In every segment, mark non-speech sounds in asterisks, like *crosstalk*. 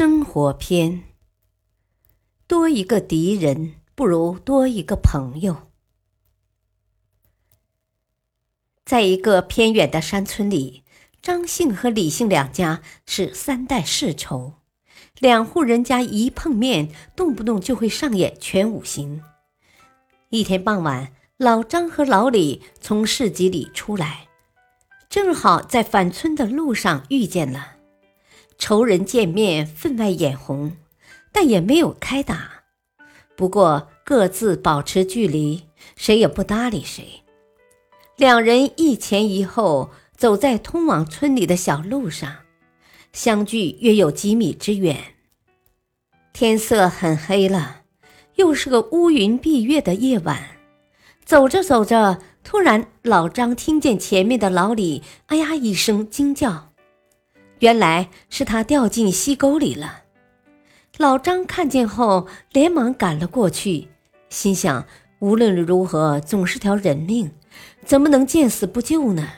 生活篇：多一个敌人不如多一个朋友。在一个偏远的山村里，张姓和李姓两家是三代世仇，两户人家一碰面，动不动就会上演全五行。一天傍晚，老张和老李从市集里出来，正好在返村的路上遇见了。仇人见面，分外眼红，但也没有开打。不过各自保持距离，谁也不搭理谁。两人一前一后走在通往村里的小路上，相距约有几米之远。天色很黑了，又是个乌云蔽月的夜晚。走着走着，突然老张听见前面的老李“哎呀”一声惊叫。原来是他掉进溪沟里了。老张看见后，连忙赶了过去，心想：无论如何，总是条人命，怎么能见死不救呢？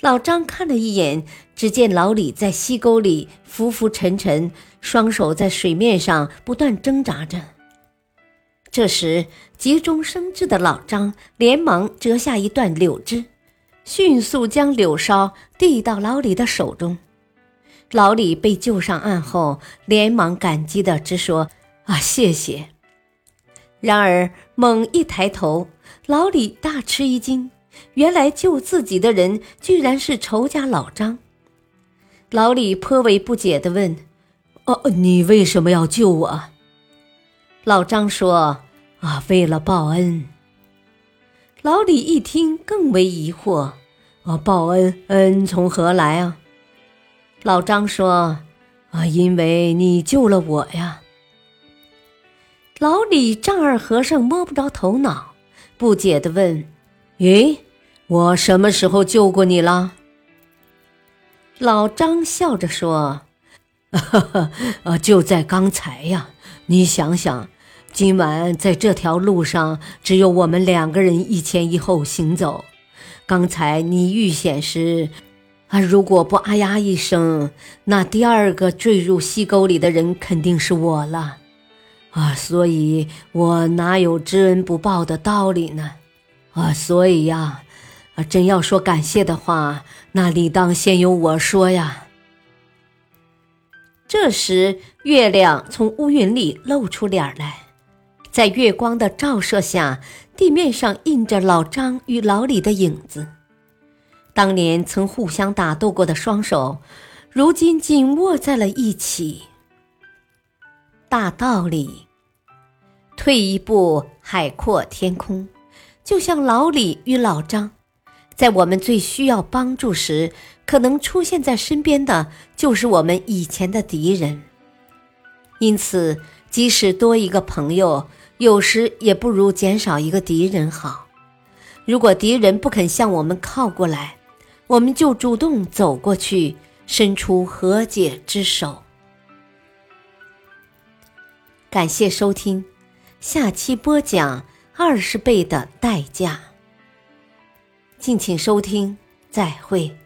老张看了一眼，只见老李在溪沟里浮浮沉沉，双手在水面上不断挣扎着。这时，急中生智的老张连忙折下一段柳枝。迅速将柳梢递到老李的手中，老李被救上岸后，连忙感激的直说：“啊，谢谢。”然而猛一抬头，老李大吃一惊，原来救自己的人居然是仇家老张。老李颇为不解的问：“哦，你为什么要救我？”老张说：“啊，为了报恩。”老李一听，更为疑惑：“啊，报恩，恩从何来啊？”老张说：“啊，因为你救了我呀。”老李丈二和尚摸不着头脑，不解地问：“咦，我什么时候救过你了？”老张笑着说：“ *laughs* 哈哈，啊，就在刚才呀！你想想。”今晚在这条路上，只有我们两个人一前一后行走。刚才你遇险时，啊，如果不啊呀一声，那第二个坠入溪沟里的人肯定是我了。啊，所以我哪有知恩不报的道理呢？啊，所以呀，啊，真要说感谢的话，那理当先由我说呀。这时，月亮从乌云里露出脸来。在月光的照射下，地面上印着老张与老李的影子。当年曾互相打斗过的双手，如今紧握在了一起。大道理，退一步海阔天空。就像老李与老张，在我们最需要帮助时，可能出现在身边的就是我们以前的敌人。因此，即使多一个朋友。有时也不如减少一个敌人好。如果敌人不肯向我们靠过来，我们就主动走过去，伸出和解之手。感谢收听，下期播讲二十倍的代价。敬请收听，再会。